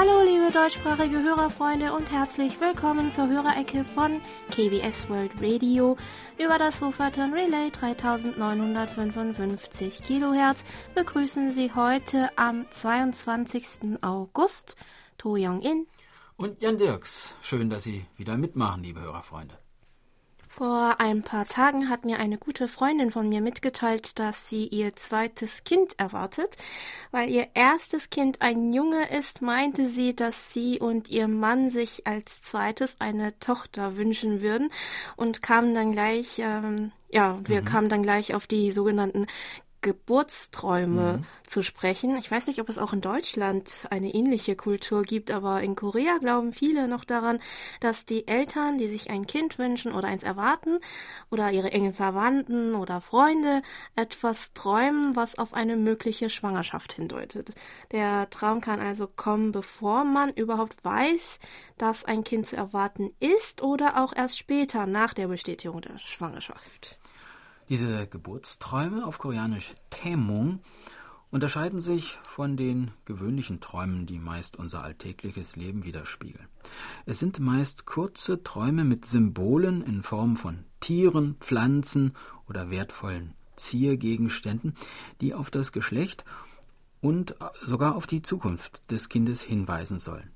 Hallo liebe deutschsprachige Hörerfreunde und herzlich willkommen zur Hörerecke von KBS World Radio über das Wufferton Relay 3955 Kilohertz begrüßen Sie heute am 22. August To Young-in und Jan Dirks. Schön, dass Sie wieder mitmachen, liebe Hörerfreunde. Vor ein paar Tagen hat mir eine gute Freundin von mir mitgeteilt, dass sie ihr zweites Kind erwartet. Weil ihr erstes Kind ein Junge ist, meinte sie, dass sie und ihr Mann sich als zweites eine Tochter wünschen würden und kamen dann gleich, ähm, ja, wir mhm. kamen dann gleich auf die sogenannten Geburtsträume mhm. zu sprechen. Ich weiß nicht, ob es auch in Deutschland eine ähnliche Kultur gibt, aber in Korea glauben viele noch daran, dass die Eltern, die sich ein Kind wünschen oder eins erwarten oder ihre engen Verwandten oder Freunde etwas träumen, was auf eine mögliche Schwangerschaft hindeutet. Der Traum kann also kommen, bevor man überhaupt weiß, dass ein Kind zu erwarten ist oder auch erst später nach der Bestätigung der Schwangerschaft. Diese Geburtsträume auf Koreanisch Taemung unterscheiden sich von den gewöhnlichen Träumen, die meist unser alltägliches Leben widerspiegeln. Es sind meist kurze Träume mit Symbolen in Form von Tieren, Pflanzen oder wertvollen Ziergegenständen, die auf das Geschlecht und sogar auf die Zukunft des Kindes hinweisen sollen.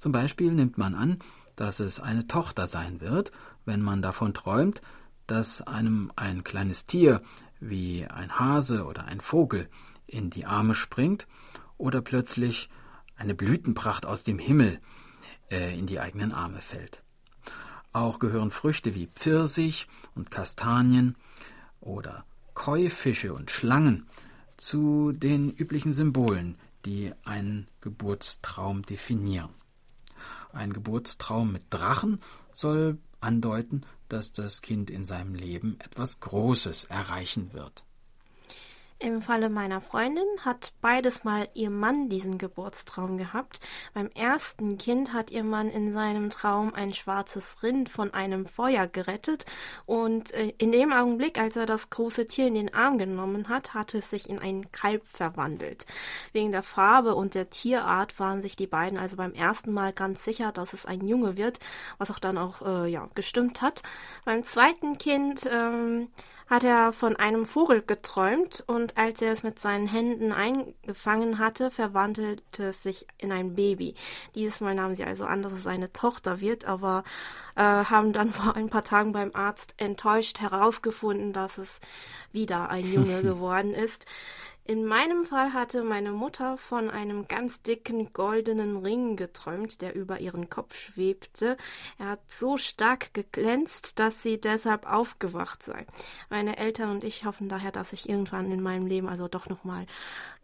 Zum Beispiel nimmt man an, dass es eine Tochter sein wird, wenn man davon träumt, dass einem ein kleines Tier wie ein Hase oder ein Vogel in die Arme springt oder plötzlich eine Blütenpracht aus dem Himmel äh, in die eigenen Arme fällt. Auch gehören Früchte wie Pfirsich und Kastanien oder Käufische und Schlangen zu den üblichen Symbolen, die einen Geburtstraum definieren. Ein Geburtstraum mit Drachen soll andeuten, dass das Kind in seinem Leben etwas Großes erreichen wird. Im Falle meiner Freundin hat beides mal ihr Mann diesen Geburtstraum gehabt. Beim ersten Kind hat ihr Mann in seinem Traum ein schwarzes Rind von einem Feuer gerettet und äh, in dem Augenblick, als er das große Tier in den Arm genommen hat, hatte es sich in ein Kalb verwandelt. Wegen der Farbe und der Tierart waren sich die beiden also beim ersten Mal ganz sicher, dass es ein Junge wird, was auch dann auch äh, ja gestimmt hat. Beim zweiten Kind ähm, hat er von einem Vogel geträumt und als er es mit seinen Händen eingefangen hatte, verwandelte es sich in ein Baby. Dieses Mal nahmen sie also an, dass es eine Tochter wird, aber äh, haben dann vor ein paar Tagen beim Arzt enttäuscht herausgefunden, dass es wieder ein Junge geworden ist. In meinem Fall hatte meine Mutter von einem ganz dicken goldenen Ring geträumt, der über ihren Kopf schwebte. Er hat so stark geglänzt, dass sie deshalb aufgewacht sei. Meine Eltern und ich hoffen daher, dass ich irgendwann in meinem Leben also doch nochmal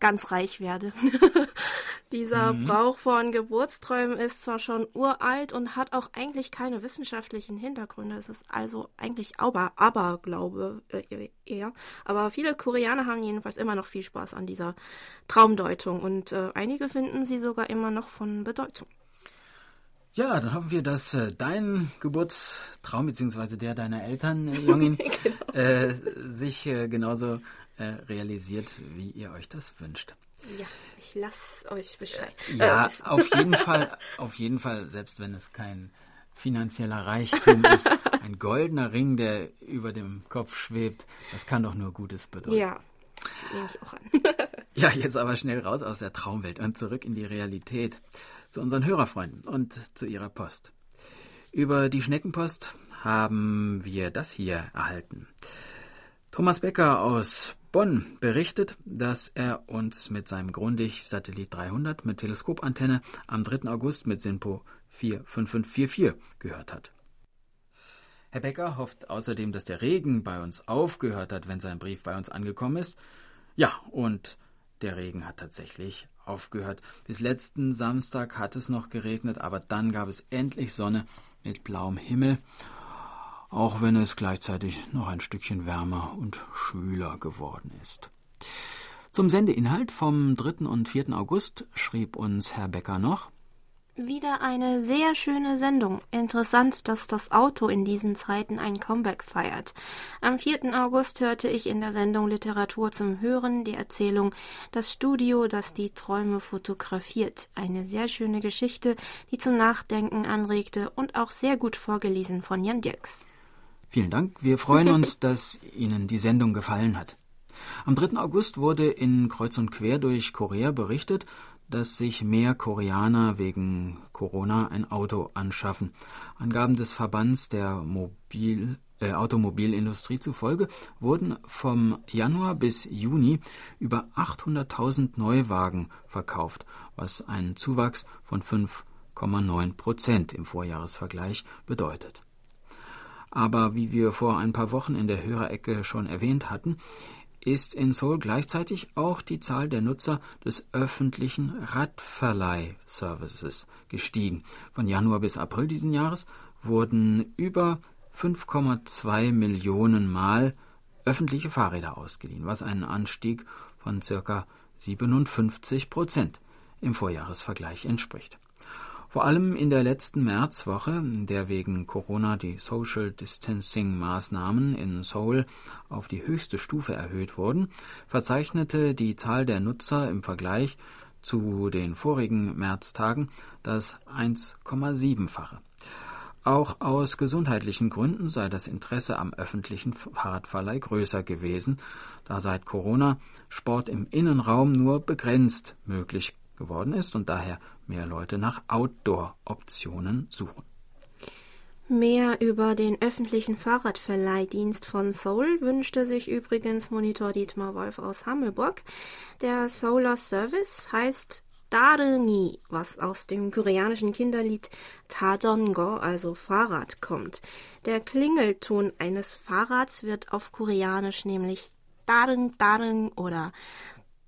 ganz reich werde. Dieser mhm. Brauch von Geburtsträumen ist zwar schon uralt und hat auch eigentlich keine wissenschaftlichen Hintergründe. Es ist also eigentlich aber Aberglaube äh, eher. Aber viele Koreaner haben jedenfalls immer noch viel Spaß an dieser Traumdeutung und äh, einige finden sie sogar immer noch von Bedeutung. Ja, dann hoffen wir, dass äh, dein Geburtstraum bzw. der deiner Eltern, äh, Jongin, genau. äh, sich äh, genauso äh, realisiert, wie ihr euch das wünscht. Ja, ich lasse euch Bescheid. Ja, auf jeden Fall, auf jeden Fall, selbst wenn es kein finanzieller Reichtum ist, ein goldener Ring, der über dem Kopf schwebt, das kann doch nur Gutes bedeuten. Ja, nehme ich auch an. ja, jetzt aber schnell raus aus der Traumwelt und zurück in die Realität zu unseren Hörerfreunden und zu ihrer Post. Über die Schneckenpost haben wir das hier erhalten. Thomas Becker aus Bonn berichtet, dass er uns mit seinem Grundig-Satellit 300 mit Teleskopantenne am 3. August mit SINPO 45544 gehört hat. Herr Becker hofft außerdem, dass der Regen bei uns aufgehört hat, wenn sein Brief bei uns angekommen ist. Ja, und der Regen hat tatsächlich aufgehört. Bis letzten Samstag hat es noch geregnet, aber dann gab es endlich Sonne mit blauem Himmel, auch wenn es gleichzeitig noch ein Stückchen wärmer und schwüler geworden ist. Zum Sendeinhalt vom 3. und 4. August schrieb uns Herr Becker noch Wieder eine sehr schöne Sendung. Interessant, dass das Auto in diesen Zeiten ein Comeback feiert. Am 4. August hörte ich in der Sendung Literatur zum Hören die Erzählung Das Studio, das die Träume fotografiert. Eine sehr schöne Geschichte, die zum Nachdenken anregte und auch sehr gut vorgelesen von Jan Dirks. Vielen Dank. Wir freuen uns, dass Ihnen die Sendung gefallen hat. Am 3. August wurde in Kreuz und Quer durch Korea berichtet, dass sich mehr Koreaner wegen Corona ein Auto anschaffen. Angaben des Verbands der Mobil äh, Automobilindustrie zufolge wurden vom Januar bis Juni über 800.000 Neuwagen verkauft, was einen Zuwachs von 5,9 Prozent im Vorjahresvergleich bedeutet. Aber wie wir vor ein paar Wochen in der Hörerecke schon erwähnt hatten, ist in Seoul gleichzeitig auch die Zahl der Nutzer des öffentlichen Radverleihservices gestiegen. Von Januar bis April diesen Jahres wurden über 5,2 Millionen Mal öffentliche Fahrräder ausgeliehen, was einen Anstieg von ca. 57 Prozent im Vorjahresvergleich entspricht. Vor allem in der letzten Märzwoche, in der wegen Corona die Social Distancing Maßnahmen in Seoul auf die höchste Stufe erhöht wurden, verzeichnete die Zahl der Nutzer im Vergleich zu den vorigen Märztagen das 1,7-fache. Auch aus gesundheitlichen Gründen sei das Interesse am öffentlichen Fahrradverleih größer gewesen, da seit Corona Sport im Innenraum nur begrenzt möglich geworden ist und daher mehr Leute nach Outdoor-Optionen suchen. Mehr über den öffentlichen Fahrradverleihdienst von Seoul wünschte sich übrigens Monitor Dietmar Wolf aus Hammelburg. Der Solar Service heißt Darengi, was aus dem koreanischen Kinderlied Tadongo, also Fahrrad, kommt. Der Klingelton eines Fahrrads wird auf Koreanisch nämlich Dareng Dareng oder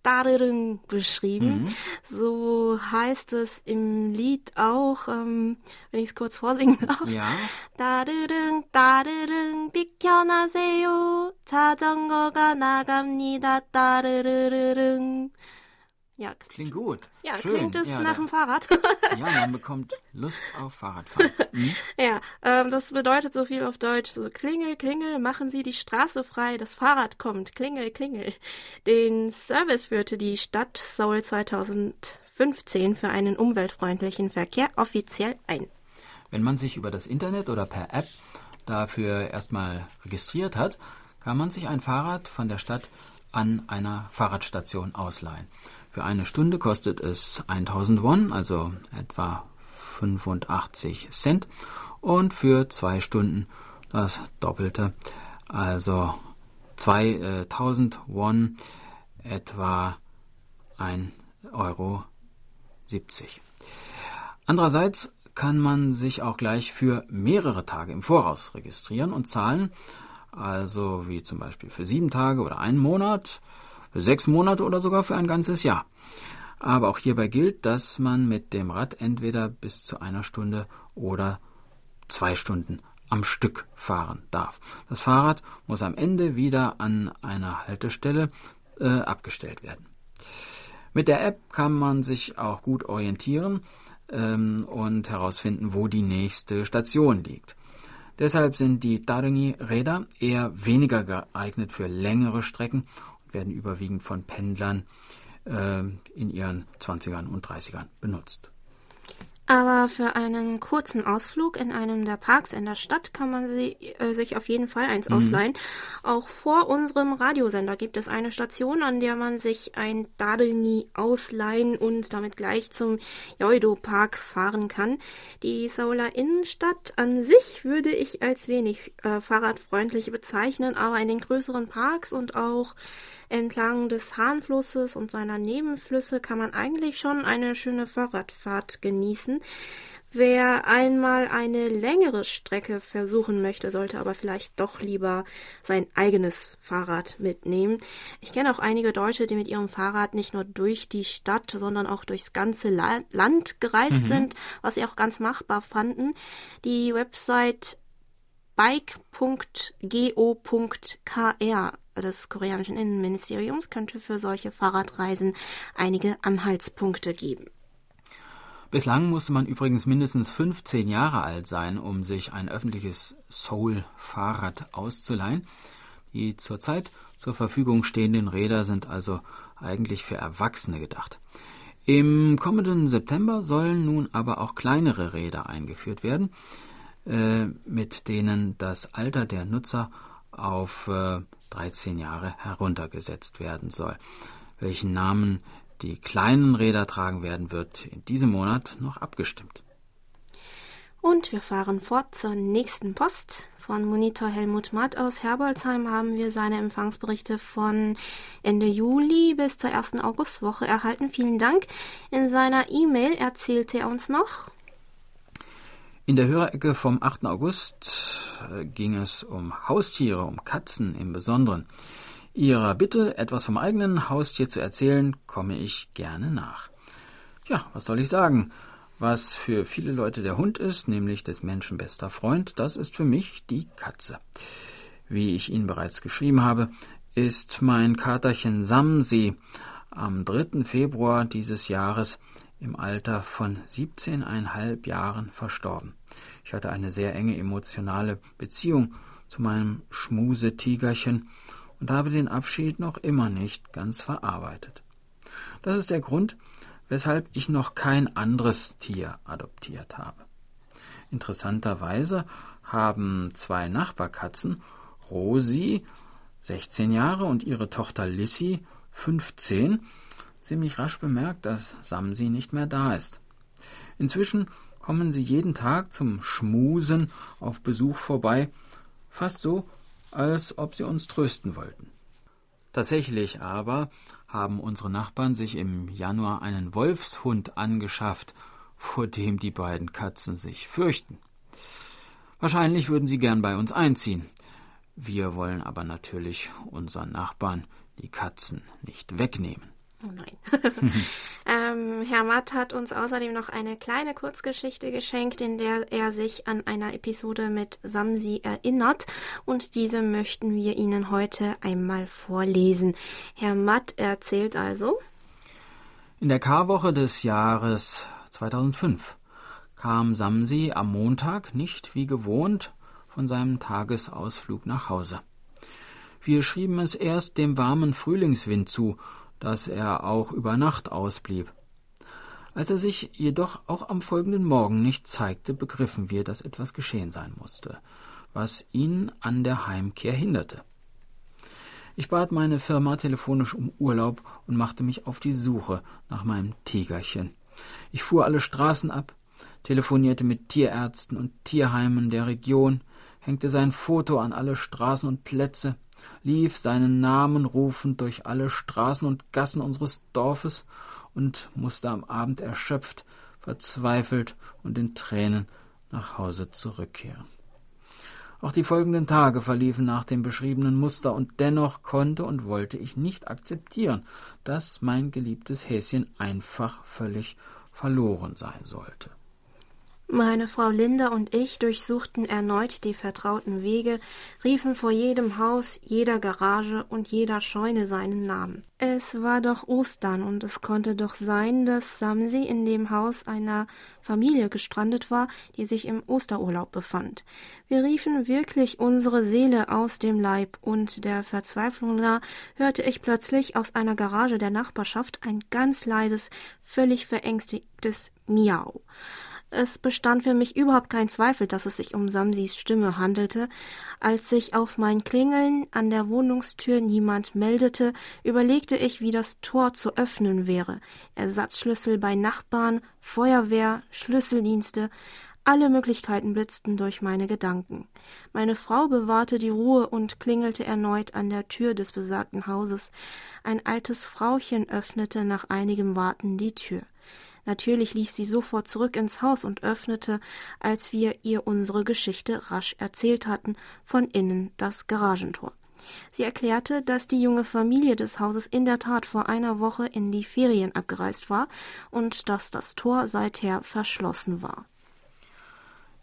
Darering beschrieben. Mhm. So heißt es im Lied auch, ähm, wenn ich es kurz vorsingen darf. Ja. Darring, darring, 비켜나세요. 자전거가 나갑니다. 따르르르릉. Ja. Klingt gut. Ja, Schön. klingt es ja, nach dem Fahrrad. ja, man bekommt Lust auf Fahrradfahren. Mhm. Ja, ähm, das bedeutet so viel auf Deutsch. So, klingel, klingel, machen Sie die Straße frei, das Fahrrad kommt, klingel, klingel. Den Service führte die Stadt Seoul 2015 für einen umweltfreundlichen Verkehr offiziell ein. Wenn man sich über das Internet oder per App dafür erstmal registriert hat, kann man sich ein Fahrrad von der Stadt an einer Fahrradstation ausleihen. Für eine Stunde kostet es 1000 Won, also etwa 85 Cent, und für zwei Stunden das Doppelte, also 2000 Won, etwa 1,70 Euro. Andererseits kann man sich auch gleich für mehrere Tage im Voraus registrieren und zahlen, also wie zum Beispiel für sieben Tage oder einen Monat sechs Monate oder sogar für ein ganzes Jahr. Aber auch hierbei gilt, dass man mit dem Rad entweder bis zu einer Stunde oder zwei Stunden am Stück fahren darf. Das Fahrrad muss am Ende wieder an einer Haltestelle äh, abgestellt werden. Mit der App kann man sich auch gut orientieren ähm, und herausfinden, wo die nächste Station liegt. Deshalb sind die Darengi-Räder eher weniger geeignet für längere Strecken werden überwiegend von Pendlern äh, in ihren 20ern und 30ern benutzt. Aber für einen kurzen Ausflug in einem der Parks in der Stadt kann man sie, äh, sich auf jeden Fall eins mhm. ausleihen. Auch vor unserem Radiosender gibt es eine Station, an der man sich ein Dadelni ausleihen und damit gleich zum Joido Park fahren kann. Die Seouler Innenstadt an sich würde ich als wenig äh, fahrradfreundlich bezeichnen, aber in den größeren Parks und auch entlang des Hahnflusses und seiner Nebenflüsse kann man eigentlich schon eine schöne Fahrradfahrt genießen. Wer einmal eine längere Strecke versuchen möchte, sollte aber vielleicht doch lieber sein eigenes Fahrrad mitnehmen. Ich kenne auch einige Deutsche, die mit ihrem Fahrrad nicht nur durch die Stadt, sondern auch durchs ganze La Land gereist mhm. sind, was sie auch ganz machbar fanden. Die Website bike.go.kr des koreanischen Innenministeriums könnte für solche Fahrradreisen einige Anhaltspunkte geben. Bislang musste man übrigens mindestens 15 Jahre alt sein, um sich ein öffentliches Soul-Fahrrad auszuleihen. Die zurzeit zur Verfügung stehenden Räder sind also eigentlich für Erwachsene gedacht. Im kommenden September sollen nun aber auch kleinere Räder eingeführt werden, äh, mit denen das Alter der Nutzer auf äh, 13 Jahre heruntergesetzt werden soll. Welchen Namen die kleinen Räder tragen werden, wird in diesem Monat noch abgestimmt. Und wir fahren fort zur nächsten Post. Von Monitor Helmut Matt aus Herbolzheim haben wir seine Empfangsberichte von Ende Juli bis zur ersten Augustwoche erhalten. Vielen Dank. In seiner E-Mail erzählte er uns noch. In der Hörerecke vom 8. August äh, ging es um Haustiere, um Katzen im Besonderen. Ihrer Bitte, etwas vom eigenen Haustier zu erzählen, komme ich gerne nach. Ja, was soll ich sagen? Was für viele Leute der Hund ist, nämlich des Menschen bester Freund, das ist für mich die Katze. Wie ich Ihnen bereits geschrieben habe, ist mein Katerchen Samsi am 3. Februar dieses Jahres im Alter von 17,5 Jahren verstorben. Ich hatte eine sehr enge emotionale Beziehung zu meinem Schmusetigerchen und habe den Abschied noch immer nicht ganz verarbeitet. Das ist der Grund, weshalb ich noch kein anderes Tier adoptiert habe. Interessanterweise haben zwei Nachbarkatzen, Rosi, 16 Jahre, und ihre Tochter Lissy, 15, ziemlich rasch bemerkt, dass Samsi nicht mehr da ist. Inzwischen kommen sie jeden Tag zum Schmusen auf Besuch vorbei, fast so, als ob sie uns trösten wollten. Tatsächlich aber haben unsere Nachbarn sich im Januar einen Wolfshund angeschafft, vor dem die beiden Katzen sich fürchten. Wahrscheinlich würden sie gern bei uns einziehen. Wir wollen aber natürlich unseren Nachbarn die Katzen nicht wegnehmen. Oh nein. ähm, Herr Matt hat uns außerdem noch eine kleine Kurzgeschichte geschenkt, in der er sich an einer Episode mit Samsi erinnert und diese möchten wir Ihnen heute einmal vorlesen. Herr Matt erzählt also. In der Karwoche des Jahres 2005 kam Samsi am Montag nicht wie gewohnt von seinem Tagesausflug nach Hause. Wir schrieben es erst dem warmen Frühlingswind zu dass er auch über Nacht ausblieb. Als er sich jedoch auch am folgenden Morgen nicht zeigte, begriffen wir, dass etwas geschehen sein musste, was ihn an der Heimkehr hinderte. Ich bat meine Firma telefonisch um Urlaub und machte mich auf die Suche nach meinem Tigerchen. Ich fuhr alle Straßen ab, telefonierte mit Tierärzten und Tierheimen der Region, hängte sein Foto an alle Straßen und Plätze, lief seinen Namen rufend durch alle Straßen und Gassen unseres Dorfes und musste am Abend erschöpft, verzweifelt und in Tränen nach Hause zurückkehren. Auch die folgenden Tage verliefen nach dem beschriebenen Muster, und dennoch konnte und wollte ich nicht akzeptieren, dass mein geliebtes Häschen einfach völlig verloren sein sollte. Meine Frau Linda und ich durchsuchten erneut die vertrauten Wege, riefen vor jedem Haus, jeder Garage und jeder Scheune seinen Namen. Es war doch Ostern und es konnte doch sein, dass Samsi in dem Haus einer Familie gestrandet war, die sich im Osterurlaub befand. Wir riefen wirklich unsere Seele aus dem Leib und der Verzweiflung nah hörte ich plötzlich aus einer Garage der Nachbarschaft ein ganz leises, völlig verängstigtes Miau. Es bestand für mich überhaupt kein Zweifel, dass es sich um Samsis Stimme handelte. Als sich auf mein Klingeln an der Wohnungstür niemand meldete, überlegte ich, wie das Tor zu öffnen wäre. Ersatzschlüssel bei Nachbarn, Feuerwehr, Schlüsseldienste, alle Möglichkeiten blitzten durch meine Gedanken. Meine Frau bewahrte die Ruhe und klingelte erneut an der Tür des besagten Hauses. Ein altes Frauchen öffnete nach einigem Warten die Tür. Natürlich lief sie sofort zurück ins Haus und öffnete, als wir ihr unsere Geschichte rasch erzählt hatten, von innen das Garagentor. Sie erklärte, dass die junge Familie des Hauses in der Tat vor einer Woche in die Ferien abgereist war und dass das Tor seither verschlossen war.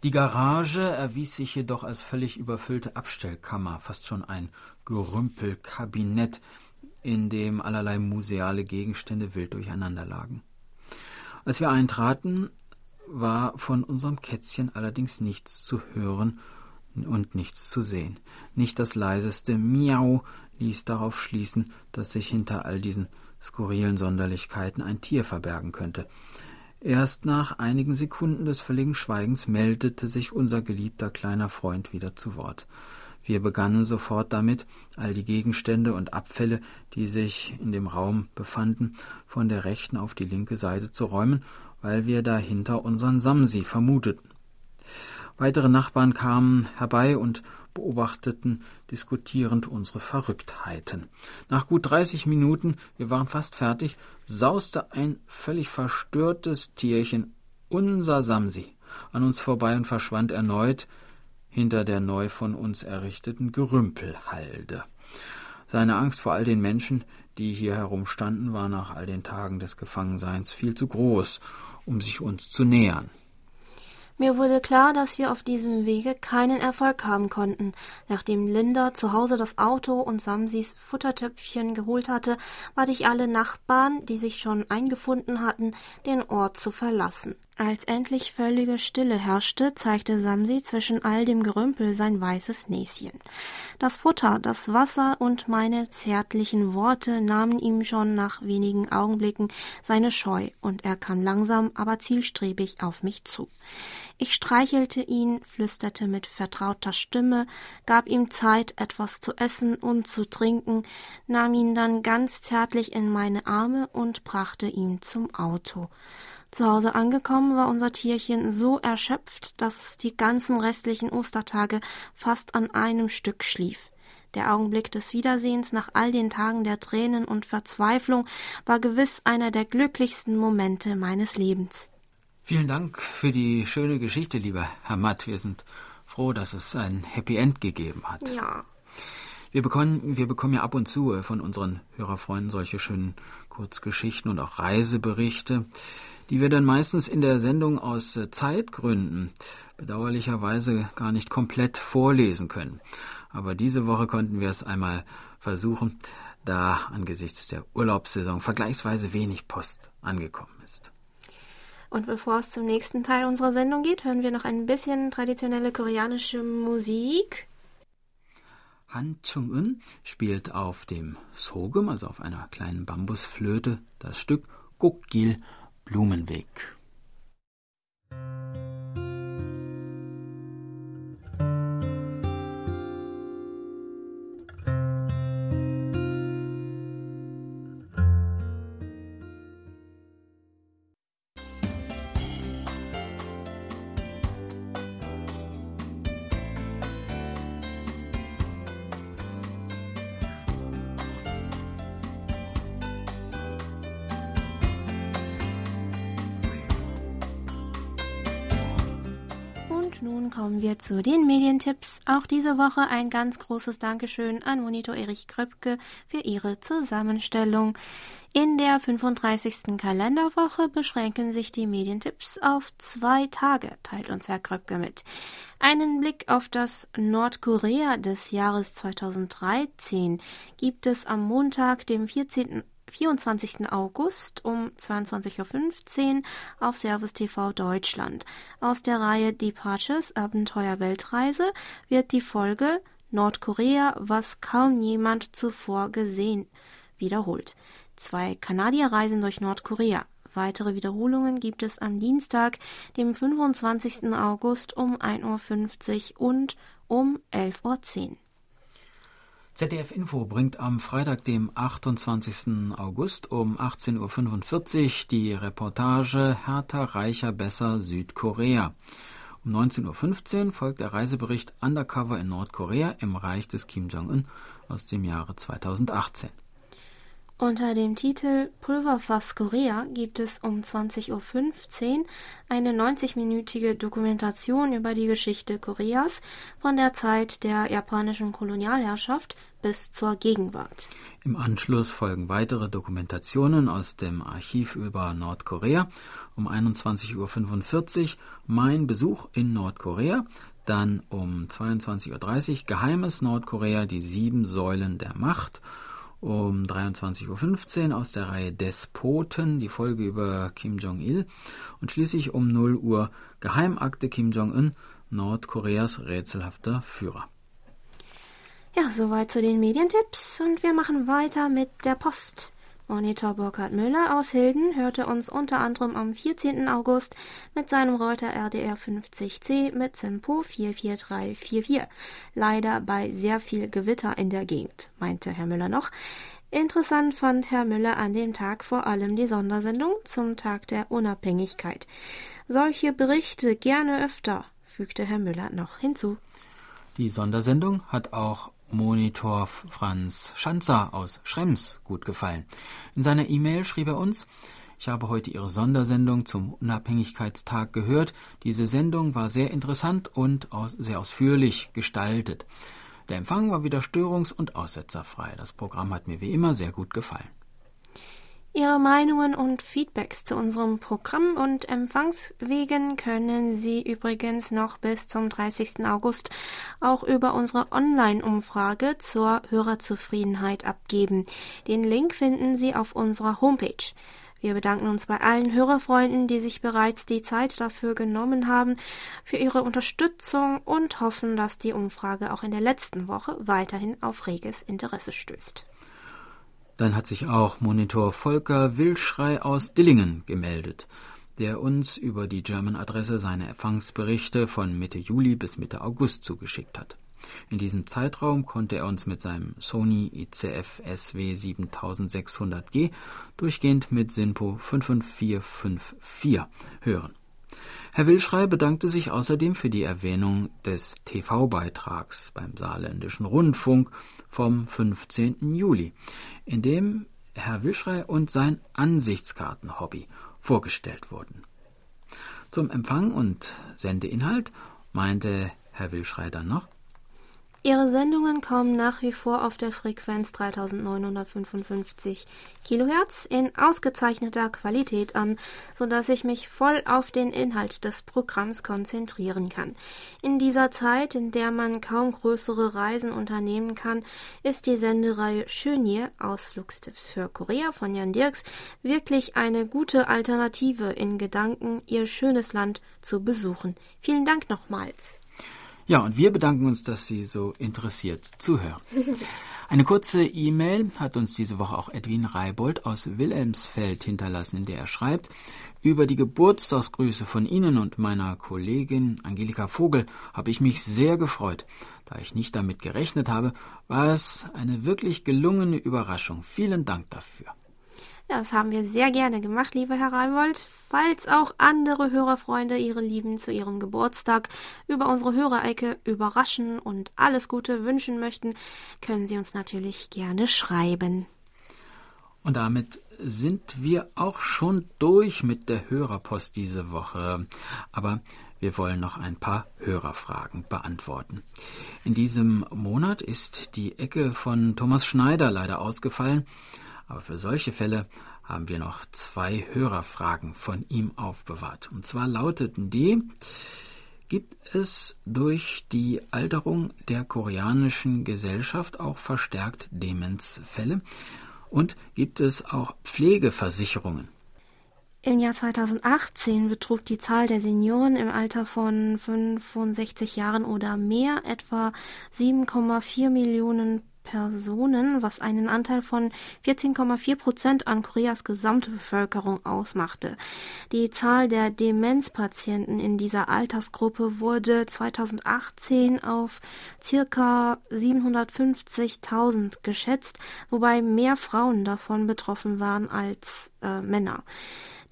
Die Garage erwies sich jedoch als völlig überfüllte Abstellkammer, fast schon ein Gerümpelkabinett, in dem allerlei museale Gegenstände wild durcheinander lagen. Als wir eintraten, war von unserem Kätzchen allerdings nichts zu hören und nichts zu sehen. Nicht das leiseste Miau ließ darauf schließen, dass sich hinter all diesen skurrilen Sonderlichkeiten ein Tier verbergen könnte. Erst nach einigen Sekunden des völligen Schweigens meldete sich unser geliebter kleiner Freund wieder zu Wort. Wir begannen sofort damit, all die Gegenstände und Abfälle, die sich in dem Raum befanden, von der rechten auf die linke Seite zu räumen, weil wir dahinter unseren Samsi vermuteten. Weitere Nachbarn kamen herbei und beobachteten diskutierend unsere Verrücktheiten. Nach gut dreißig Minuten, wir waren fast fertig, sauste ein völlig verstörtes Tierchen, unser Samsi, an uns vorbei und verschwand erneut hinter der neu von uns errichteten Gerümpelhalde. Seine Angst vor all den Menschen, die hier herumstanden, war nach all den Tagen des Gefangenseins viel zu groß, um sich uns zu nähern. Mir wurde klar, dass wir auf diesem Wege keinen Erfolg haben konnten. Nachdem Linda zu Hause das Auto und Samsis Futtertöpfchen geholt hatte, bat ich alle Nachbarn, die sich schon eingefunden hatten, den Ort zu verlassen. Als endlich völlige Stille herrschte, zeigte Samsi zwischen all dem Gerümpel sein weißes Näschen. Das Futter, das Wasser und meine zärtlichen Worte nahmen ihm schon nach wenigen Augenblicken seine Scheu, und er kam langsam, aber zielstrebig auf mich zu. Ich streichelte ihn, flüsterte mit vertrauter Stimme, gab ihm Zeit, etwas zu essen und zu trinken, nahm ihn dann ganz zärtlich in meine Arme und brachte ihn zum Auto. Zu Hause angekommen war unser Tierchen so erschöpft, dass es die ganzen restlichen Ostertage fast an einem Stück schlief. Der Augenblick des Wiedersehens nach all den Tagen der Tränen und Verzweiflung war gewiss einer der glücklichsten Momente meines Lebens. Vielen Dank für die schöne Geschichte, lieber Herr Matt. Wir sind froh, dass es ein Happy End gegeben hat. Ja. Wir bekommen, wir bekommen ja ab und zu von unseren Hörerfreunden solche schönen Kurzgeschichten und auch Reiseberichte die wir dann meistens in der Sendung aus äh, Zeitgründen bedauerlicherweise gar nicht komplett vorlesen können. Aber diese Woche konnten wir es einmal versuchen, da angesichts der Urlaubssaison vergleichsweise wenig Post angekommen ist. Und bevor es zum nächsten Teil unserer Sendung geht, hören wir noch ein bisschen traditionelle koreanische Musik. Han Chung-eun spielt auf dem Sogum, also auf einer kleinen Bambusflöte, das Stück Gokgil Blumenweg kommen wir zu den Medientipps. Auch diese Woche ein ganz großes Dankeschön an Monitor Erich Kröpke für ihre Zusammenstellung. In der 35. Kalenderwoche beschränken sich die Medientipps auf zwei Tage, teilt uns Herr Kröpke mit. Einen Blick auf das Nordkorea des Jahres 2013 gibt es am Montag, dem 14. 24. August um 22.15 Uhr auf Servus TV Deutschland. Aus der Reihe Departures Abenteuer Weltreise wird die Folge Nordkorea, was kaum jemand zuvor gesehen, wiederholt. Zwei Kanadier reisen durch Nordkorea. Weitere Wiederholungen gibt es am Dienstag, dem 25. August um 1.50 Uhr und um 11.10 Uhr. ZDF Info bringt am Freitag, dem 28. August um 18.45 Uhr die Reportage Härter, Reicher, Besser Südkorea. Um 19.15 Uhr folgt der Reisebericht Undercover in Nordkorea im Reich des Kim Jong-un aus dem Jahre 2018. Unter dem Titel Pulverfass Korea gibt es um 20.15 Uhr eine 90-minütige Dokumentation über die Geschichte Koreas von der Zeit der japanischen Kolonialherrschaft bis zur Gegenwart. Im Anschluss folgen weitere Dokumentationen aus dem Archiv über Nordkorea. Um 21.45 Uhr Mein Besuch in Nordkorea, dann um 22.30 Uhr Geheimes Nordkorea, die sieben Säulen der Macht um 23.15 Uhr aus der Reihe Despoten, die Folge über Kim Jong-il und schließlich um 0 Uhr Geheimakte Kim Jong-un, Nordkoreas rätselhafter Führer. Ja, soweit zu den Medientipps und wir machen weiter mit der Post. Monitor Burkhard Müller aus Hilden hörte uns unter anderem am 14. August mit seinem Reuter RDR 50C mit Tempo 44344. Leider bei sehr viel Gewitter in der Gegend, meinte Herr Müller noch. Interessant fand Herr Müller an dem Tag vor allem die Sondersendung zum Tag der Unabhängigkeit. Solche Berichte gerne öfter, fügte Herr Müller noch hinzu. Die Sondersendung hat auch Monitor Franz Schanzer aus Schrems gut gefallen. In seiner E-Mail schrieb er uns, ich habe heute Ihre Sondersendung zum Unabhängigkeitstag gehört. Diese Sendung war sehr interessant und sehr ausführlich gestaltet. Der Empfang war wieder störungs- und aussetzerfrei. Das Programm hat mir wie immer sehr gut gefallen. Ihre Meinungen und Feedbacks zu unserem Programm und Empfangswegen können Sie übrigens noch bis zum 30. August auch über unsere Online-Umfrage zur Hörerzufriedenheit abgeben. Den Link finden Sie auf unserer Homepage. Wir bedanken uns bei allen Hörerfreunden, die sich bereits die Zeit dafür genommen haben, für ihre Unterstützung und hoffen, dass die Umfrage auch in der letzten Woche weiterhin auf reges Interesse stößt. Dann hat sich auch Monitor Volker Wildschrei aus Dillingen gemeldet, der uns über die German-Adresse seine Empfangsberichte von Mitte Juli bis Mitte August zugeschickt hat. In diesem Zeitraum konnte er uns mit seinem Sony ICF SW 7600G durchgehend mit SINPO 55454 hören. Herr Wilschrei bedankte sich außerdem für die Erwähnung des TV-Beitrags beim Saarländischen Rundfunk vom 15. Juli, in dem Herr Wilschrei und sein Ansichtskartenhobby vorgestellt wurden. Zum Empfang und Sendeinhalt meinte Herr Wilschrei dann noch, Ihre Sendungen kommen nach wie vor auf der Frequenz 3955 Kilohertz in ausgezeichneter Qualität an, so dass ich mich voll auf den Inhalt des Programms konzentrieren kann. In dieser Zeit, in der man kaum größere Reisen unternehmen kann, ist die Sendereihe Schönje Ausflugstipps für Korea von Jan Dirks wirklich eine gute Alternative in Gedanken, ihr schönes Land zu besuchen. Vielen Dank nochmals. Ja, und wir bedanken uns, dass Sie so interessiert zuhören. Eine kurze E-Mail hat uns diese Woche auch Edwin Reibold aus Wilhelmsfeld hinterlassen, in der er schreibt, über die Geburtstagsgrüße von Ihnen und meiner Kollegin Angelika Vogel habe ich mich sehr gefreut. Da ich nicht damit gerechnet habe, war es eine wirklich gelungene Überraschung. Vielen Dank dafür. Das haben wir sehr gerne gemacht, lieber Herr Reinbold. Falls auch andere Hörerfreunde ihre Lieben zu ihrem Geburtstag über unsere Hörerecke überraschen und alles Gute wünschen möchten, können Sie uns natürlich gerne schreiben. Und damit sind wir auch schon durch mit der Hörerpost diese Woche. Aber wir wollen noch ein paar Hörerfragen beantworten. In diesem Monat ist die Ecke von Thomas Schneider leider ausgefallen. Aber für solche Fälle haben wir noch zwei Hörerfragen von ihm aufbewahrt. Und zwar lauteten die, gibt es durch die Alterung der koreanischen Gesellschaft auch verstärkt Demenzfälle? Und gibt es auch Pflegeversicherungen? Im Jahr 2018 betrug die Zahl der Senioren im Alter von 65 Jahren oder mehr etwa 7,4 Millionen Personen, was einen Anteil von 14,4 Prozent an Koreas gesamte Bevölkerung ausmachte. Die Zahl der Demenzpatienten in dieser Altersgruppe wurde 2018 auf circa 750.000 geschätzt, wobei mehr Frauen davon betroffen waren als äh, Männer.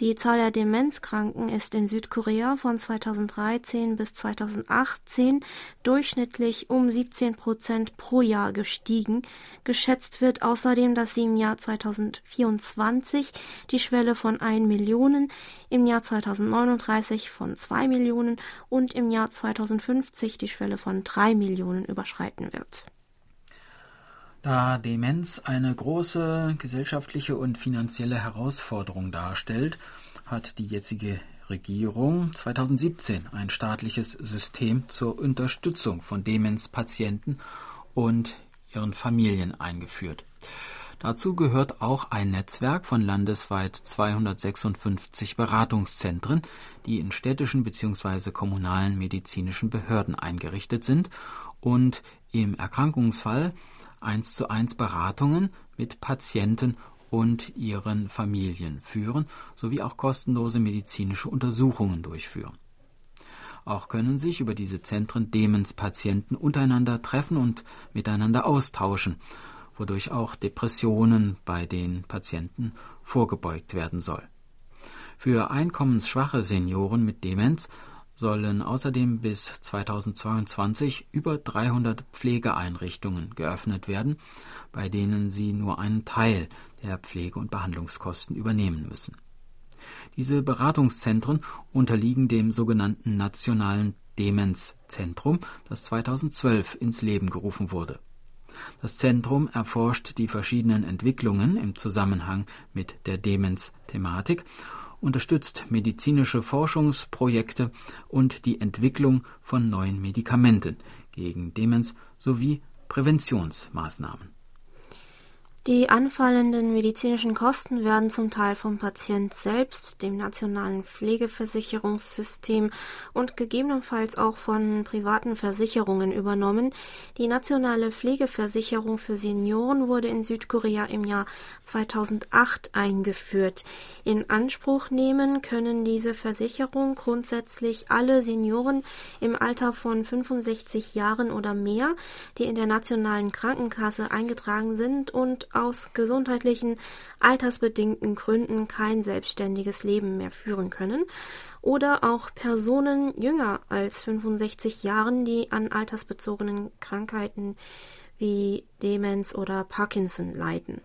Die Zahl der Demenzkranken ist in Südkorea von 2013 bis 2018 durchschnittlich um 17 Prozent pro Jahr gestiegen. Geschätzt wird außerdem, dass sie im Jahr 2024 die Schwelle von 1 Millionen, im Jahr 2039 von 2 Millionen und im Jahr 2050 die Schwelle von 3 Millionen überschreiten wird. Da Demenz eine große gesellschaftliche und finanzielle Herausforderung darstellt, hat die jetzige Regierung 2017 ein staatliches System zur Unterstützung von Demenzpatienten und ihren Familien eingeführt. Dazu gehört auch ein Netzwerk von landesweit 256 Beratungszentren, die in städtischen bzw. kommunalen medizinischen Behörden eingerichtet sind und im Erkrankungsfall eins zu eins Beratungen mit Patienten und ihren Familien führen sowie auch kostenlose medizinische Untersuchungen durchführen. Auch können sich über diese Zentren Demenzpatienten untereinander treffen und miteinander austauschen, wodurch auch Depressionen bei den Patienten vorgebeugt werden soll. Für einkommensschwache Senioren mit Demenz sollen außerdem bis 2022 über 300 Pflegeeinrichtungen geöffnet werden, bei denen sie nur einen Teil der Pflege- und Behandlungskosten übernehmen müssen. Diese Beratungszentren unterliegen dem sogenannten Nationalen Demenzzentrum, das 2012 ins Leben gerufen wurde. Das Zentrum erforscht die verschiedenen Entwicklungen im Zusammenhang mit der Demenz-Thematik, unterstützt medizinische Forschungsprojekte und die Entwicklung von neuen Medikamenten gegen Demenz sowie Präventionsmaßnahmen. Die anfallenden medizinischen Kosten werden zum Teil vom Patient selbst, dem nationalen Pflegeversicherungssystem und gegebenenfalls auch von privaten Versicherungen übernommen. Die nationale Pflegeversicherung für Senioren wurde in Südkorea im Jahr 2008 eingeführt. In Anspruch nehmen können diese Versicherung grundsätzlich alle Senioren im Alter von 65 Jahren oder mehr, die in der nationalen Krankenkasse eingetragen sind und aus gesundheitlichen, altersbedingten Gründen kein selbstständiges Leben mehr führen können, oder auch Personen jünger als 65 Jahren, die an altersbezogenen Krankheiten wie Demenz oder Parkinson leiden.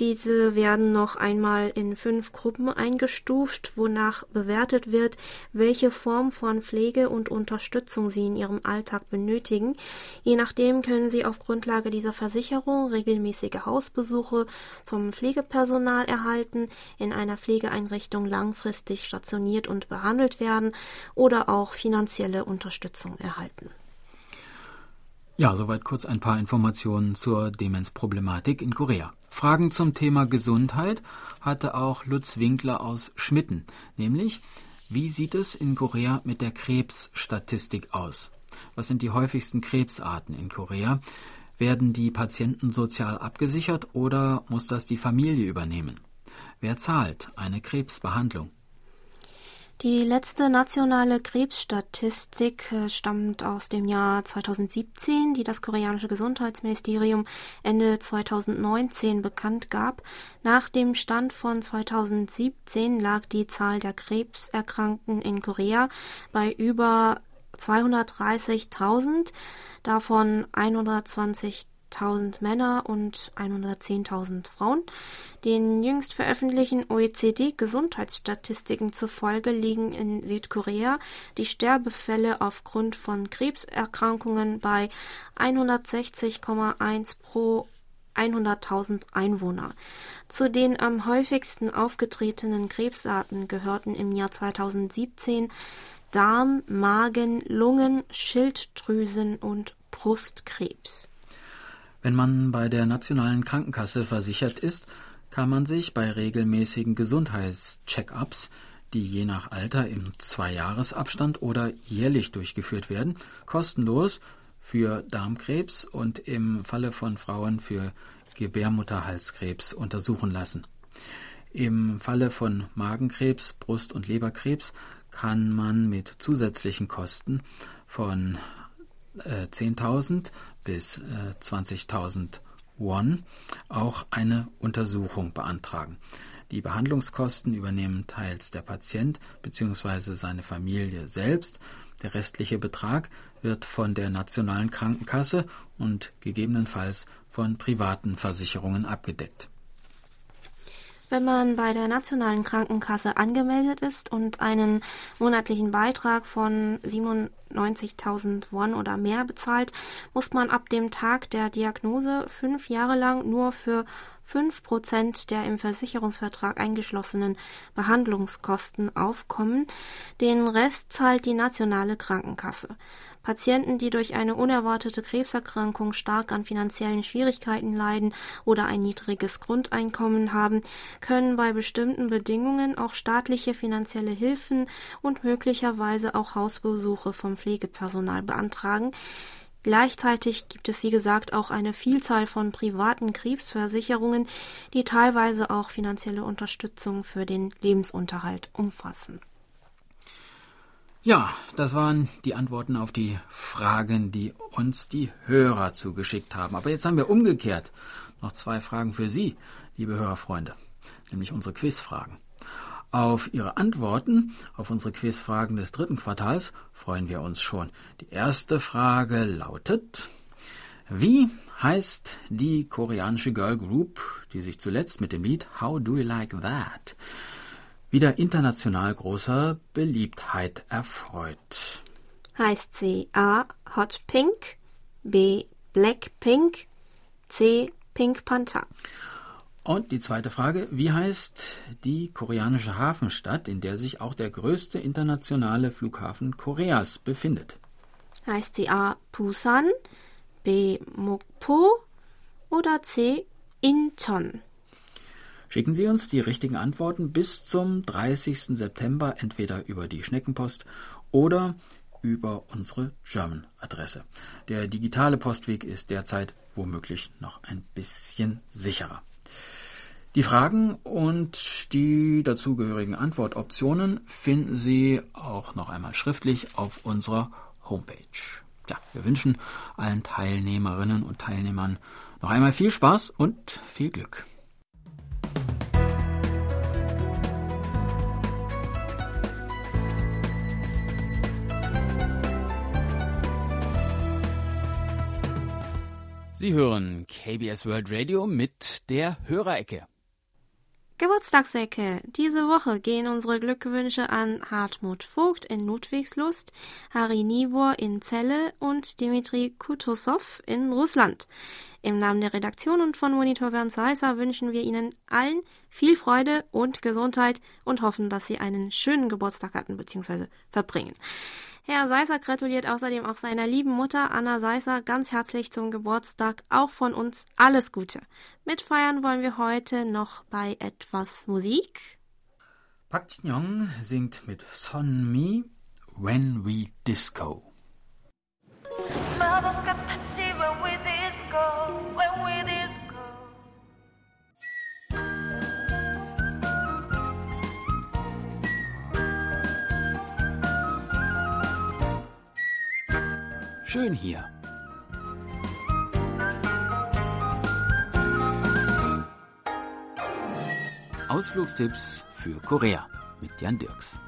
Diese werden noch einmal in fünf Gruppen eingestuft, wonach bewertet wird, welche Form von Pflege und Unterstützung sie in ihrem Alltag benötigen. Je nachdem können sie auf Grundlage dieser Versicherung regelmäßige Hausbesuche vom Pflegepersonal erhalten, in einer Pflegeeinrichtung langfristig stationiert und behandelt werden oder auch finanzielle Unterstützung erhalten. Ja, soweit kurz ein paar Informationen zur Demenzproblematik in Korea. Fragen zum Thema Gesundheit hatte auch Lutz Winkler aus Schmitten, nämlich wie sieht es in Korea mit der Krebsstatistik aus? Was sind die häufigsten Krebsarten in Korea? Werden die Patienten sozial abgesichert oder muss das die Familie übernehmen? Wer zahlt eine Krebsbehandlung? Die letzte nationale Krebsstatistik äh, stammt aus dem Jahr 2017, die das koreanische Gesundheitsministerium Ende 2019 bekannt gab. Nach dem Stand von 2017 lag die Zahl der Krebserkrankten in Korea bei über 230.000, davon 120 1000 Männer und 110.000 Frauen. Den jüngst veröffentlichten OECD-Gesundheitsstatistiken zufolge liegen in Südkorea die Sterbefälle aufgrund von Krebserkrankungen bei 160,1 pro 100.000 Einwohner. Zu den am häufigsten aufgetretenen Krebsarten gehörten im Jahr 2017 Darm, Magen, Lungen, Schilddrüsen und Brustkrebs. Wenn man bei der nationalen Krankenkasse versichert ist, kann man sich bei regelmäßigen Gesundheitscheckups, die je nach Alter im Zweijahresabstand oder jährlich durchgeführt werden, kostenlos für Darmkrebs und im Falle von Frauen für Gebärmutterhalskrebs untersuchen lassen. Im Falle von Magenkrebs, Brust- und Leberkrebs kann man mit zusätzlichen Kosten von äh, 10.000 bis äh, 20.000 Won auch eine Untersuchung beantragen. Die Behandlungskosten übernehmen teils der Patient bzw. seine Familie selbst. Der restliche Betrag wird von der nationalen Krankenkasse und gegebenenfalls von privaten Versicherungen abgedeckt. Wenn man bei der nationalen Krankenkasse angemeldet ist und einen monatlichen Beitrag von 97.000 Won oder mehr bezahlt, muss man ab dem Tag der Diagnose fünf Jahre lang nur für fünf Prozent der im Versicherungsvertrag eingeschlossenen Behandlungskosten aufkommen. Den Rest zahlt die nationale Krankenkasse. Patienten, die durch eine unerwartete Krebserkrankung stark an finanziellen Schwierigkeiten leiden oder ein niedriges Grundeinkommen haben, können bei bestimmten Bedingungen auch staatliche finanzielle Hilfen und möglicherweise auch Hausbesuche vom Pflegepersonal beantragen, Gleichzeitig gibt es, wie gesagt, auch eine Vielzahl von privaten Krebsversicherungen, die teilweise auch finanzielle Unterstützung für den Lebensunterhalt umfassen. Ja, das waren die Antworten auf die Fragen, die uns die Hörer zugeschickt haben. Aber jetzt haben wir umgekehrt noch zwei Fragen für Sie, liebe Hörerfreunde, nämlich unsere Quizfragen. Auf Ihre Antworten auf unsere Quizfragen des dritten Quartals freuen wir uns schon. Die erste Frage lautet, wie heißt die koreanische Girl Group, die sich zuletzt mit dem Lied How Do You Like That wieder international großer Beliebtheit erfreut? Heißt sie A. Hot Pink, B. Black Pink, C. Pink Panther? Und die zweite Frage, wie heißt die koreanische Hafenstadt, in der sich auch der größte internationale Flughafen Koreas befindet? Heißt sie A. Busan, B. Mokpo oder C. Incheon? Schicken Sie uns die richtigen Antworten bis zum 30. September entweder über die Schneckenpost oder über unsere German-Adresse. Der digitale Postweg ist derzeit womöglich noch ein bisschen sicherer. Die Fragen und die dazugehörigen Antwortoptionen finden Sie auch noch einmal schriftlich auf unserer Homepage. Ja, wir wünschen allen Teilnehmerinnen und Teilnehmern noch einmal viel Spaß und viel Glück. Sie hören KBS World Radio mit der Hörerecke. Geburtstagsecke. Diese Woche gehen unsere Glückwünsche an Hartmut Vogt in Ludwigslust, Harry Nibor in Celle und Dimitri Kutosov in Russland. Im Namen der Redaktion und von Monitor Bernd Seisser wünschen wir Ihnen allen viel Freude und Gesundheit und hoffen, dass Sie einen schönen Geburtstag hatten bzw. verbringen. Herr Seisser gratuliert außerdem auch seiner lieben Mutter Anna Seisser ganz herzlich zum Geburtstag. Auch von uns alles Gute. Mitfeiern wollen wir heute noch bei etwas Musik. Park Jin-young singt mit Son Mi When We Disco. Schön hier. Ausflugstipps für Korea mit Jan Dirks.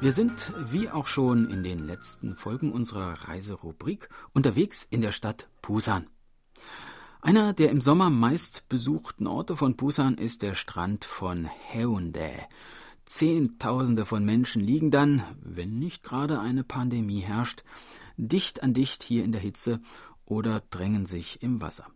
Wir sind, wie auch schon in den letzten Folgen unserer Reiserubrik, unterwegs in der Stadt Busan. Einer der im Sommer meist besuchten Orte von Busan ist der Strand von Haeundae. Zehntausende von Menschen liegen dann, wenn nicht gerade eine Pandemie herrscht, dicht an dicht hier in der Hitze oder drängen sich im Wasser.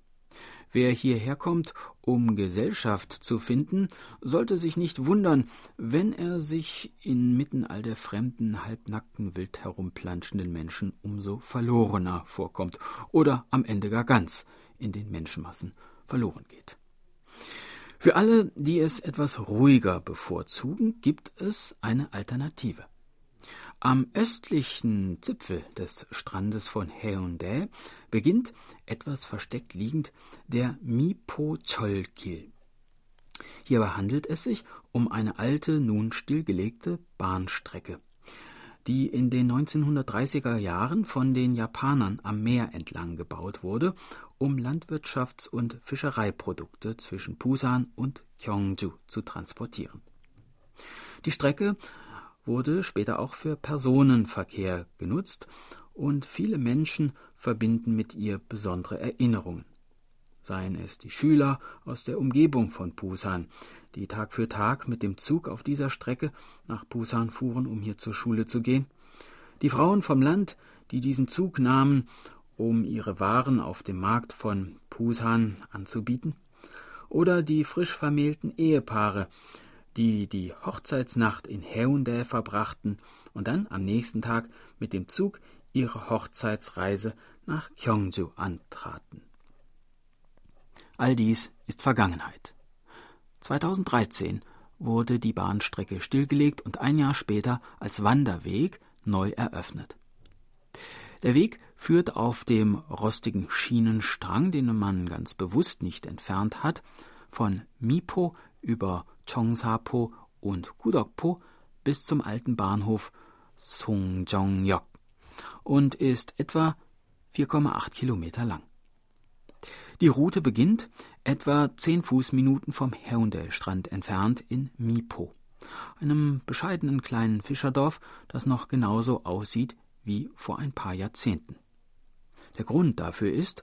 Wer hierher kommt, um Gesellschaft zu finden, sollte sich nicht wundern, wenn er sich inmitten all der fremden, halbnackten, wild herumplanschenden Menschen umso verlorener vorkommt oder am Ende gar ganz in den Menschenmassen verloren geht. Für alle, die es etwas ruhiger bevorzugen, gibt es eine Alternative. Am östlichen Zipfel des Strandes von Haeundae beginnt, etwas versteckt liegend, der Mipo-Cholkil. Hierbei handelt es sich um eine alte, nun stillgelegte Bahnstrecke die in den 1930er Jahren von den Japanern am Meer entlang gebaut wurde, um Landwirtschafts- und Fischereiprodukte zwischen Busan und Gyeongju zu transportieren. Die Strecke wurde später auch für Personenverkehr genutzt und viele Menschen verbinden mit ihr besondere Erinnerungen. Seien es die Schüler aus der Umgebung von Busan, die Tag für Tag mit dem Zug auf dieser Strecke nach Busan fuhren, um hier zur Schule zu gehen, die Frauen vom Land, die diesen Zug nahmen, um ihre Waren auf dem Markt von Busan anzubieten, Oder die frisch vermählten Ehepaare, die die Hochzeitsnacht in Haeundae verbrachten und dann am nächsten Tag mit dem Zug ihre Hochzeitsreise nach Gyeongju antraten. All dies ist Vergangenheit. 2013 wurde die Bahnstrecke stillgelegt und ein Jahr später als Wanderweg neu eröffnet. Der Weg führt auf dem rostigen Schienenstrang, den man ganz bewusst nicht entfernt hat, von Mipo über Chongsapo und Gudokpo bis zum alten Bahnhof Songjongyok und ist etwa 4,8 Kilometer lang. Die Route beginnt etwa 10 Fußminuten vom Haeundae-Strand entfernt in Mipo, einem bescheidenen kleinen Fischerdorf, das noch genauso aussieht wie vor ein paar Jahrzehnten. Der Grund dafür ist,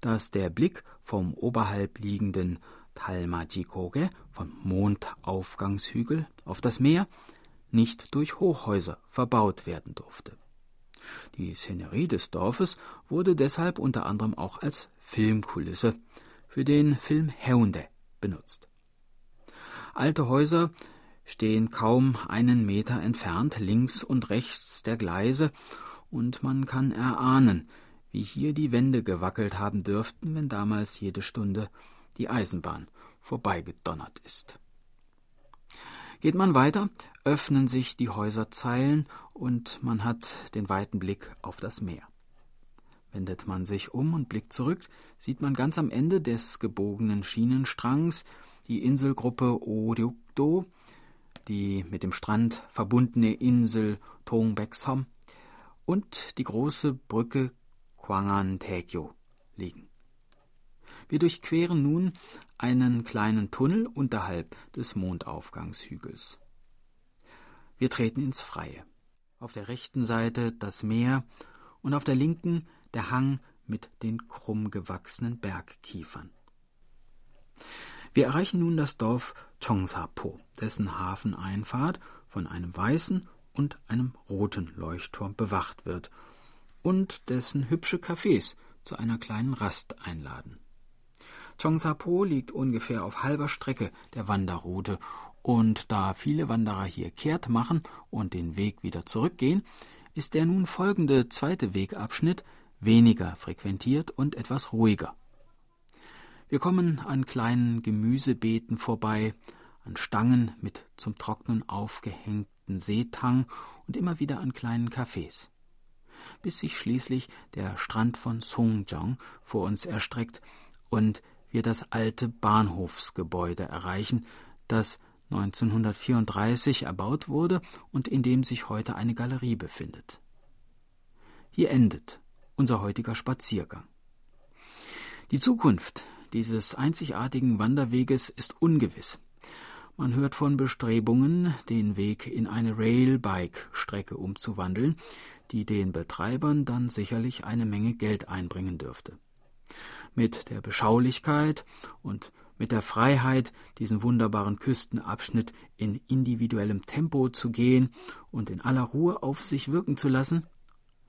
dass der Blick vom oberhalb liegenden Talmajikoge, vom Mondaufgangshügel auf das Meer, nicht durch Hochhäuser verbaut werden durfte. Die Szenerie des Dorfes wurde deshalb unter anderem auch als Filmkulisse für den Film Heunde benutzt. Alte Häuser stehen kaum einen Meter entfernt links und rechts der Gleise, und man kann erahnen, wie hier die Wände gewackelt haben dürften, wenn damals jede Stunde die Eisenbahn vorbeigedonnert ist. Geht man weiter, öffnen sich die Häuserzeilen und man hat den weiten Blick auf das Meer. Wendet man sich um und blickt zurück, sieht man ganz am Ende des gebogenen Schienenstrangs die Inselgruppe Oryukdo, die mit dem Strand verbundene Insel Tongbeksom und die große Brücke Kwangan Taekyo liegen. Wir durchqueren nun einen kleinen Tunnel unterhalb des Mondaufgangshügels. Wir treten ins Freie. Auf der rechten Seite das Meer und auf der linken der Hang mit den krumm gewachsenen Bergkiefern. Wir erreichen nun das Dorf Chongsapo, dessen Hafeneinfahrt von einem weißen und einem roten Leuchtturm bewacht wird und dessen hübsche Cafés zu einer kleinen Rast einladen. Chongsapo liegt ungefähr auf halber Strecke der Wanderroute und da viele Wanderer hier kehrt machen und den Weg wieder zurückgehen, ist der nun folgende zweite Wegabschnitt weniger frequentiert und etwas ruhiger. Wir kommen an kleinen Gemüsebeeten vorbei, an Stangen mit zum Trocknen aufgehängten Seetang und immer wieder an kleinen Cafés. Bis sich schließlich der Strand von Songjiang vor uns erstreckt und wir das alte Bahnhofsgebäude erreichen, das 1934 erbaut wurde und in dem sich heute eine Galerie befindet. Hier endet unser heutiger Spaziergang. Die Zukunft dieses einzigartigen Wanderweges ist ungewiss. Man hört von Bestrebungen, den Weg in eine Railbike-Strecke umzuwandeln, die den Betreibern dann sicherlich eine Menge Geld einbringen dürfte mit der Beschaulichkeit und mit der Freiheit, diesen wunderbaren Küstenabschnitt in individuellem Tempo zu gehen und in aller Ruhe auf sich wirken zu lassen,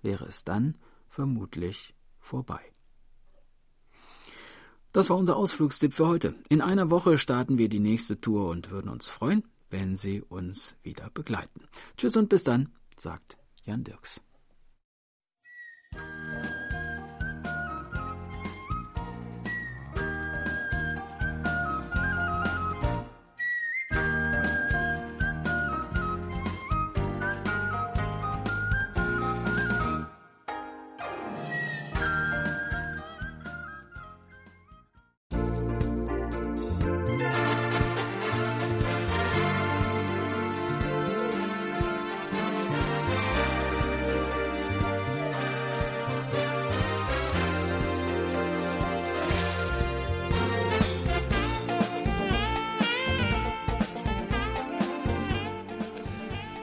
wäre es dann vermutlich vorbei. Das war unser Ausflugstipp für heute. In einer Woche starten wir die nächste Tour und würden uns freuen, wenn Sie uns wieder begleiten. Tschüss und bis dann, sagt Jan Dirks.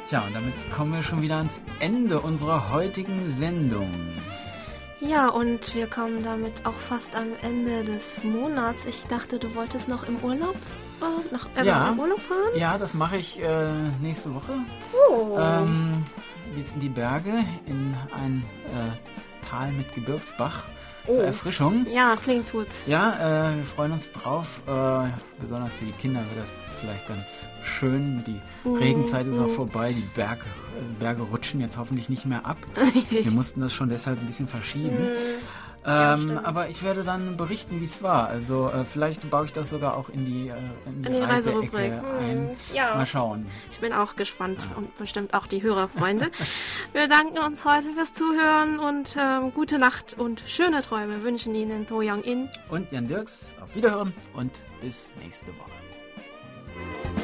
Tja, und damit kommen wir schon wieder ans Ende unserer heutigen Sendung. Ja, und wir kommen damit auch fast am Ende des Monats. Ich dachte, du wolltest noch im Urlaub, äh, nach, äh, ja, Urlaub fahren? Ja, das mache ich äh, nächste Woche. Oh. Ähm, geht's in die Berge, in ein äh, Tal mit Gebirgsbach zur Oh. Erfrischung. Ja, klingt tut's. Ja, äh, wir freuen uns drauf. Äh, besonders für die Kinder wird das vielleicht ganz schön. Die Mhm. Regenzeit ist auch vorbei. Die Berge, Berge rutschen jetzt hoffentlich nicht mehr ab. wir mussten das schon deshalb ein bisschen verschieben. Ähm, stimmt. aber ich werde dann berichten, wie es war. Also äh, vielleicht baue ich das sogar auch in die, äh, in die, In die Reiseecke Reiserubrik. ein. Hm, ja. Mal schauen. Ich bin auch gespannt und bestimmt auch die Hörerfreunde. Wir danken uns heute fürs Zuhören und ähm, gute Nacht und schöne Träume wünschen Ihnen To Young In. Und Jan Dirks, auf Wiederhören und bis nächste Woche. Thank you.